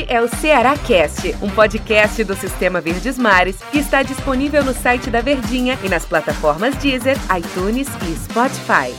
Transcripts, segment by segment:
Este é o Ceará Cast, um podcast do Sistema Verdes Mares que está disponível no site da Verdinha e nas plataformas Deezer, iTunes e Spotify.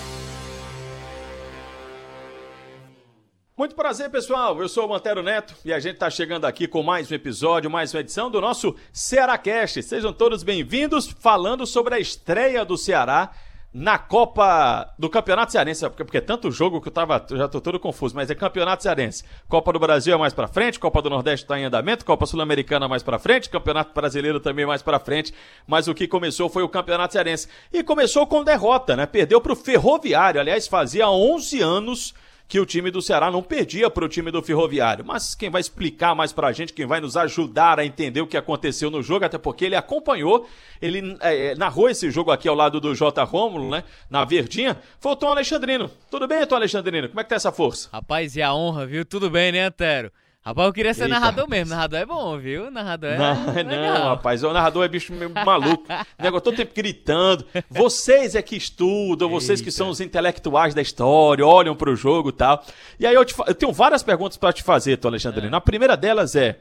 Muito prazer, pessoal. Eu sou o Mantero Neto e a gente está chegando aqui com mais um episódio, mais uma edição do nosso Ceará Cast. Sejam todos bem-vindos falando sobre a estreia do Ceará na Copa do Campeonato Cearense, porque, porque é tanto jogo que eu tava, eu já tô todo confuso, mas é Campeonato Cearense. Copa do Brasil é mais para frente, Copa do Nordeste está em andamento, Copa Sul-Americana mais para frente, Campeonato Brasileiro também mais para frente, mas o que começou foi o Campeonato Cearense. E começou com derrota, né? Perdeu pro Ferroviário, aliás, fazia 11 anos que o time do Ceará não perdia para o time do Ferroviário. Mas quem vai explicar mais para a gente, quem vai nos ajudar a entender o que aconteceu no jogo, até porque ele acompanhou, ele é, é narrou esse jogo aqui ao lado do J. Rômulo, né? Na Verdinha, foi o Tom Alexandrino. Tudo bem, Tom Alexandrino? Como é que tá essa força? Rapaz, e a honra, viu? Tudo bem, né, Antero? Rapaz, eu queria ser Eita, narrador mesmo. Narrador é bom, viu? Narrador é. Não, legal. não, rapaz. O narrador é bicho maluco. Negócio todo tempo gritando. Vocês é que estudam, vocês Eita. que são os intelectuais da história, olham pro jogo e tal. E aí eu, te, eu tenho várias perguntas para te fazer, Tom Alexandrino. É. A primeira delas é.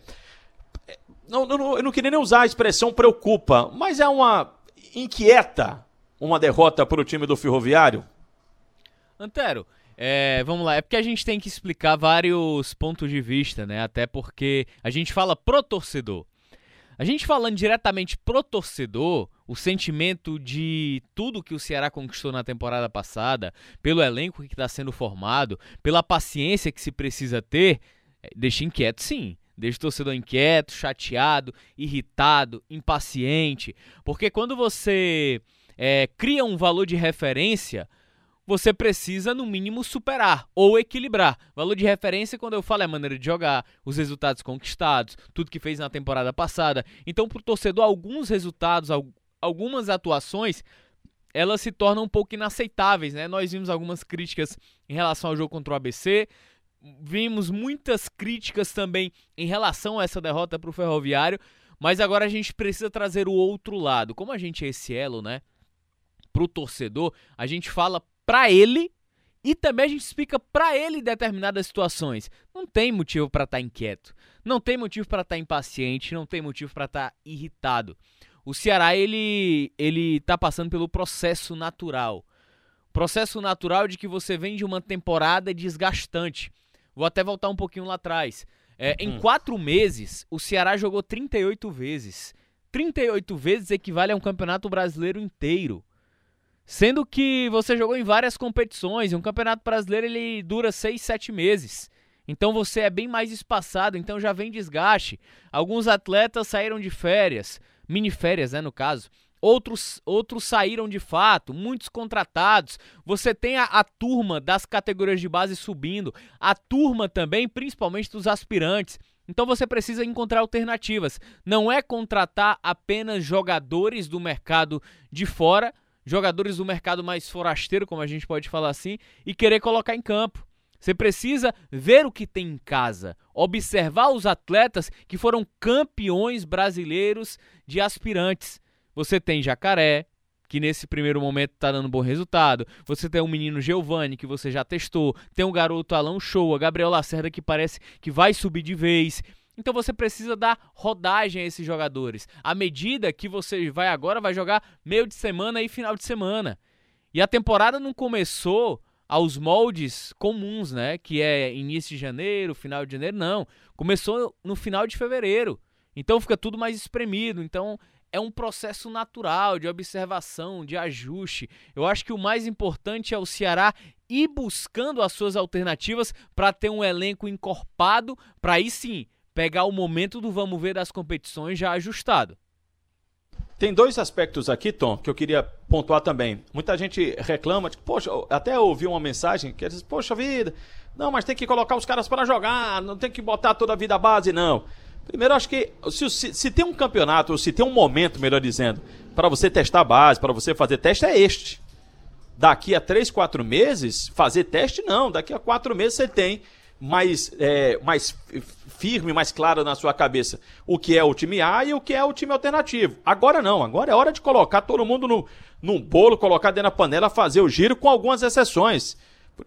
Não, não, eu não queria nem usar a expressão preocupa, mas é uma. inquieta uma derrota para o time do Ferroviário? Antero, é, vamos lá, é porque a gente tem que explicar vários pontos de vista, né? Até porque a gente fala pro torcedor. A gente falando diretamente pro torcedor, o sentimento de tudo que o Ceará conquistou na temporada passada, pelo elenco que está sendo formado, pela paciência que se precisa ter, é, deixa inquieto sim. Deixa o torcedor inquieto, chateado, irritado, impaciente. Porque quando você é, cria um valor de referência, você precisa, no mínimo, superar ou equilibrar. Valor de referência, quando eu falo, é a maneira de jogar, os resultados conquistados, tudo que fez na temporada passada. Então, para o torcedor, alguns resultados, algumas atuações, elas se tornam um pouco inaceitáveis. Né? Nós vimos algumas críticas em relação ao jogo contra o ABC, vimos muitas críticas também em relação a essa derrota para o Ferroviário, mas agora a gente precisa trazer o outro lado. Como a gente é esse elo, né? Para o torcedor, a gente fala para ele e também a gente explica para ele determinadas situações. Não tem motivo para estar tá inquieto, não tem motivo para estar tá impaciente, não tem motivo para estar tá irritado. O Ceará ele ele tá passando pelo processo natural. Processo natural de que você vem de uma temporada desgastante. Vou até voltar um pouquinho lá atrás. É, em hum. quatro meses, o Ceará jogou 38 vezes. 38 vezes equivale a um campeonato brasileiro inteiro. Sendo que você jogou em várias competições, e um campeonato brasileiro ele dura 6, 7 meses. Então você é bem mais espaçado, então já vem desgaste. Alguns atletas saíram de férias, mini férias, né, no caso. Outros, outros saíram de fato, muitos contratados. Você tem a, a, turma das categorias de base subindo, a turma também, principalmente dos aspirantes. Então você precisa encontrar alternativas. Não é contratar apenas jogadores do mercado de fora, jogadores do mercado mais forasteiro, como a gente pode falar assim, e querer colocar em campo. Você precisa ver o que tem em casa, observar os atletas que foram campeões brasileiros de aspirantes. Você tem Jacaré, que nesse primeiro momento está dando bom resultado. Você tem o menino Giovanni, que você já testou. Tem o garoto Alan Show, a Gabriel Lacerda, que parece que vai subir de vez. Então você precisa dar rodagem a esses jogadores. À medida que você vai agora, vai jogar meio de semana e final de semana. E a temporada não começou aos moldes comuns, né? Que é início de janeiro, final de janeiro, não. Começou no final de fevereiro. Então fica tudo mais espremido. Então é um processo natural de observação, de ajuste. Eu acho que o mais importante é o Ceará ir buscando as suas alternativas para ter um elenco encorpado, para aí sim pegar o momento do vamos ver das competições já ajustado. Tem dois aspectos aqui, Tom, que eu queria pontuar também. Muita gente reclama, tipo, poxa, até ouvi uma mensagem que diz, poxa vida, não, mas tem que colocar os caras para jogar, não tem que botar toda a vida base, não. Primeiro, acho que se, se, se tem um campeonato, ou se tem um momento, melhor dizendo, para você testar a base, para você fazer teste, é este. Daqui a três, quatro meses, fazer teste, não. Daqui a quatro meses você tem mais, é, mais firme, mais claro na sua cabeça o que é o time A e o que é o time alternativo. Agora não, agora é hora de colocar todo mundo no, num bolo, colocar dentro da panela, fazer o giro com algumas exceções.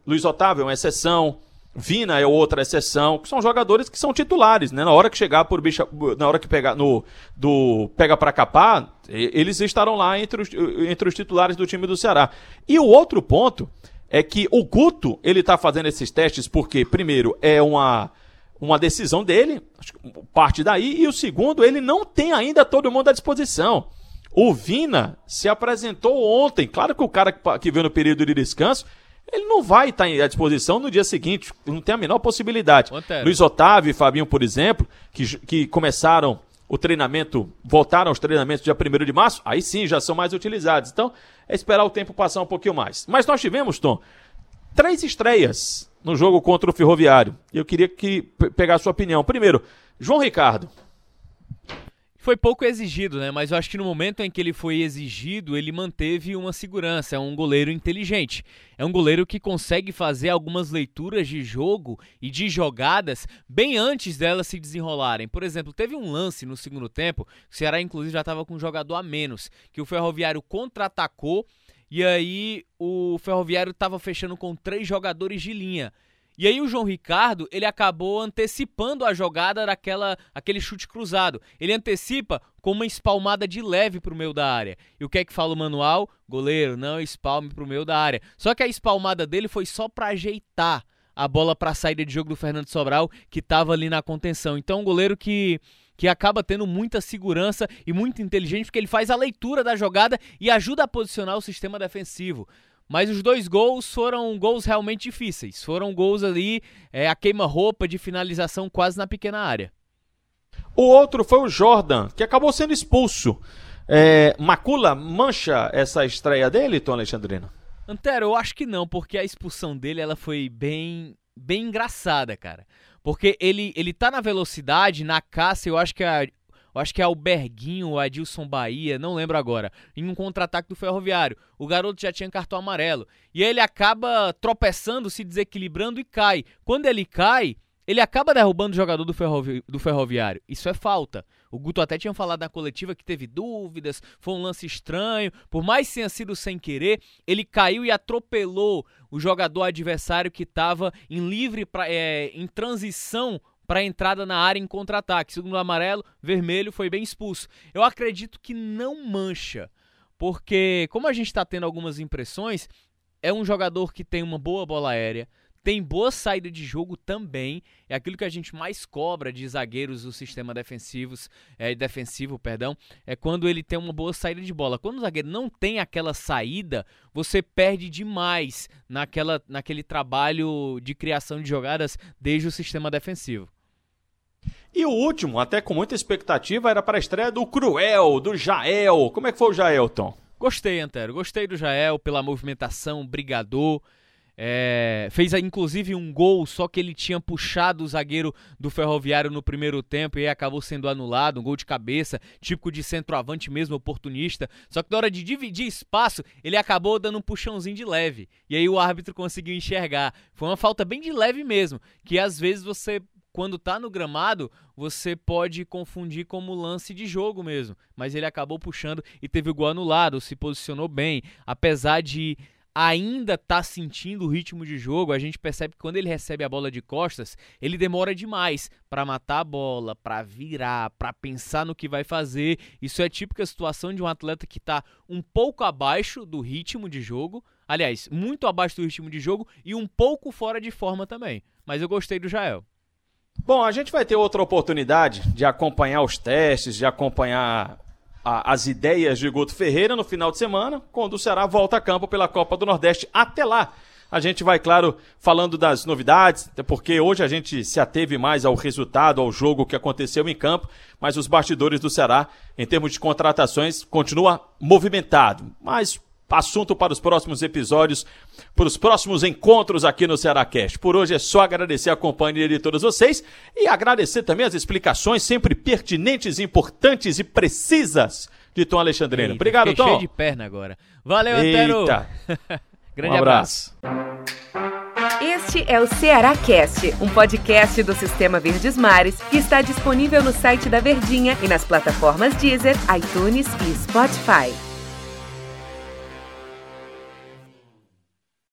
Luiz Otávio é uma exceção, Vina é outra exceção, que são jogadores que são titulares, né? Na hora que chegar por bicha, na hora que pegar no do pega para capar, eles estarão lá entre os, entre os titulares do time do Ceará. E o outro ponto é que o Guto, ele tá fazendo esses testes porque primeiro é uma uma decisão dele, parte daí, e o segundo, ele não tem ainda todo mundo à disposição. O Vina se apresentou ontem. Claro que o cara que veio no período de descanso, ele não vai estar à disposição no dia seguinte. Não tem a menor possibilidade. Luiz Otávio e Fabinho, por exemplo, que, que começaram o treinamento, voltaram aos treinamentos dia 1 de março, aí sim já são mais utilizados. Então, é esperar o tempo passar um pouquinho mais. Mas nós tivemos, Tom, três estreias no jogo contra o Ferroviário. E eu queria que pegar a sua opinião. Primeiro, João Ricardo. Foi pouco exigido, né? Mas eu acho que no momento em que ele foi exigido, ele manteve uma segurança. É um goleiro inteligente. É um goleiro que consegue fazer algumas leituras de jogo e de jogadas bem antes delas se desenrolarem. Por exemplo, teve um lance no segundo tempo, o Ceará inclusive já estava com um jogador a menos, que o Ferroviário contra-atacou e aí o Ferroviário estava fechando com três jogadores de linha. E aí o João Ricardo, ele acabou antecipando a jogada daquela aquele chute cruzado. Ele antecipa com uma espalmada de leve para o meio da área. E o que é que fala o manual? Goleiro, não espalme para o meio da área. Só que a espalmada dele foi só para ajeitar a bola para a saída de jogo do Fernando Sobral, que estava ali na contenção. Então, um goleiro que que acaba tendo muita segurança e muito inteligente, porque ele faz a leitura da jogada e ajuda a posicionar o sistema defensivo. Mas os dois gols foram gols realmente difíceis. Foram gols ali, é, a queima-roupa de finalização quase na pequena área. O outro foi o Jordan, que acabou sendo expulso. É, Macula mancha essa estreia dele, Tom Alexandrino? Antero, eu acho que não, porque a expulsão dele ela foi bem, bem engraçada, cara. Porque ele, ele tá na velocidade, na caça, eu acho que a, eu acho que é o Berguinho, o Adilson Bahia, não lembro agora, em um contra-ataque do Ferroviário. O garoto já tinha cartão amarelo. E ele acaba tropeçando, se desequilibrando e cai. Quando ele cai, ele acaba derrubando o jogador do, ferrovi do Ferroviário. Isso é falta. O Guto até tinha falado na coletiva que teve dúvidas, foi um lance estranho. Por mais que tenha sido sem querer, ele caiu e atropelou o jogador adversário que estava em livre, pra, é, em transição para entrada na área em contra-ataque. Segundo o amarelo, vermelho foi bem expulso. Eu acredito que não mancha, porque como a gente está tendo algumas impressões, é um jogador que tem uma boa bola aérea, tem boa saída de jogo também. É aquilo que a gente mais cobra de zagueiros do sistema defensivos, é, defensivo, perdão, é quando ele tem uma boa saída de bola. Quando o zagueiro não tem aquela saída, você perde demais naquela, naquele trabalho de criação de jogadas desde o sistema defensivo. E o último, até com muita expectativa, era para a estreia do Cruel, do Jael. Como é que foi o Jael, Tom? Gostei, Antero. Gostei do Jael pela movimentação, brigador. É, fez inclusive um gol, só que ele tinha puxado o zagueiro do Ferroviário no primeiro tempo e acabou sendo anulado. Um gol de cabeça, típico de centroavante mesmo, oportunista. Só que na hora de dividir espaço, ele acabou dando um puxãozinho de leve. E aí o árbitro conseguiu enxergar. Foi uma falta bem de leve mesmo, que às vezes você quando tá no gramado, você pode confundir como lance de jogo mesmo. Mas ele acabou puxando e teve o gol anulado, se posicionou bem. Apesar de ainda tá sentindo o ritmo de jogo, a gente percebe que quando ele recebe a bola de costas, ele demora demais para matar a bola, para virar, para pensar no que vai fazer. Isso é típica situação de um atleta que está um pouco abaixo do ritmo de jogo, aliás, muito abaixo do ritmo de jogo e um pouco fora de forma também. Mas eu gostei do Jael. Bom, a gente vai ter outra oportunidade de acompanhar os testes, de acompanhar a, as ideias de Guto Ferreira no final de semana, quando o Ceará volta a campo pela Copa do Nordeste. Até lá, a gente vai, claro, falando das novidades, até porque hoje a gente se ateve mais ao resultado, ao jogo que aconteceu em campo, mas os bastidores do Ceará, em termos de contratações, continua movimentado. Mas assunto para os próximos episódios, para os próximos encontros aqui no Ceará Cast. Por hoje é só agradecer a companhia de todos vocês e agradecer também as explicações sempre pertinentes, importantes e precisas de Tom Alexandrino. Eita, Obrigado, Tom. cheio de perna agora. Valeu, Antero. Grande um abraço. Este é o Ceará Cast, um podcast do Sistema Verdes Mares que está disponível no site da Verdinha e nas plataformas Deezer, iTunes e Spotify.